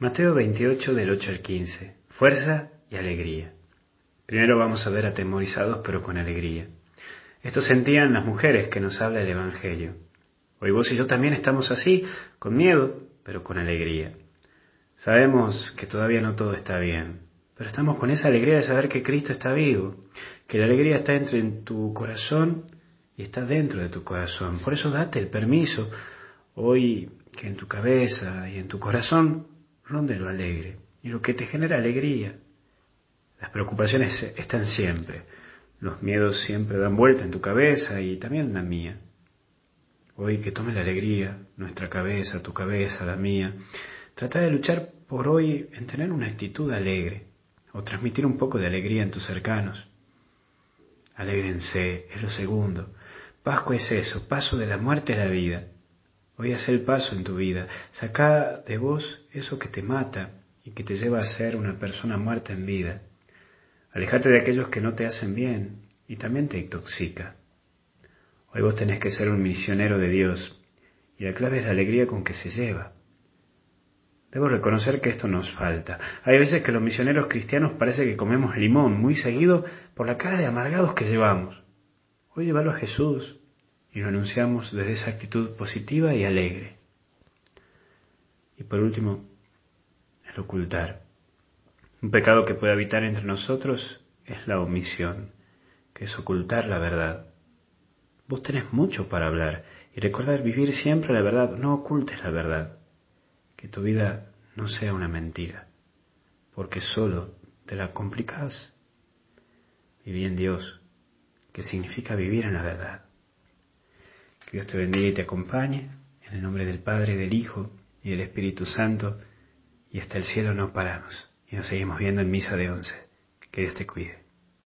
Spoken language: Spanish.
Mateo 28 del 8 al 15. Fuerza y alegría. Primero vamos a ver atemorizados pero con alegría. Esto sentían las mujeres que nos habla el Evangelio. Hoy vos y yo también estamos así, con miedo, pero con alegría. Sabemos que todavía no todo está bien, pero estamos con esa alegría de saber que Cristo está vivo, que la alegría está dentro en tu corazón y está dentro de tu corazón. Por eso date el permiso hoy que en tu cabeza y en tu corazón ronde lo alegre y lo que te genera alegría. Las preocupaciones están siempre, los miedos siempre dan vuelta en tu cabeza y también en la mía. Hoy que tome la alegría, nuestra cabeza, tu cabeza, la mía, trata de luchar por hoy en tener una actitud alegre o transmitir un poco de alegría en tus cercanos. Alégrense, es lo segundo. Pascua es eso, paso de la muerte a la vida. Hoy haz el paso en tu vida. Saca de vos eso que te mata y que te lleva a ser una persona muerta en vida. Alejate de aquellos que no te hacen bien y también te intoxica. Hoy vos tenés que ser un misionero de Dios y la clave es la alegría con que se lleva. Debo reconocer que esto nos falta. Hay veces que los misioneros cristianos parece que comemos limón muy seguido por la cara de amargados que llevamos. Hoy llévalo a Jesús, y lo anunciamos desde esa actitud positiva y alegre. Y por último, el ocultar. Un pecado que puede habitar entre nosotros es la omisión, que es ocultar la verdad. Vos tenés mucho para hablar y recordar vivir siempre la verdad, no ocultes la verdad, que tu vida no sea una mentira, porque solo te la complicás. Viví en Dios, que significa vivir en la verdad. Que Dios te bendiga y te acompañe. En el nombre del Padre, del Hijo y del Espíritu Santo. Y hasta el cielo no paramos. Y nos seguimos viendo en misa de once. Que Dios te cuide.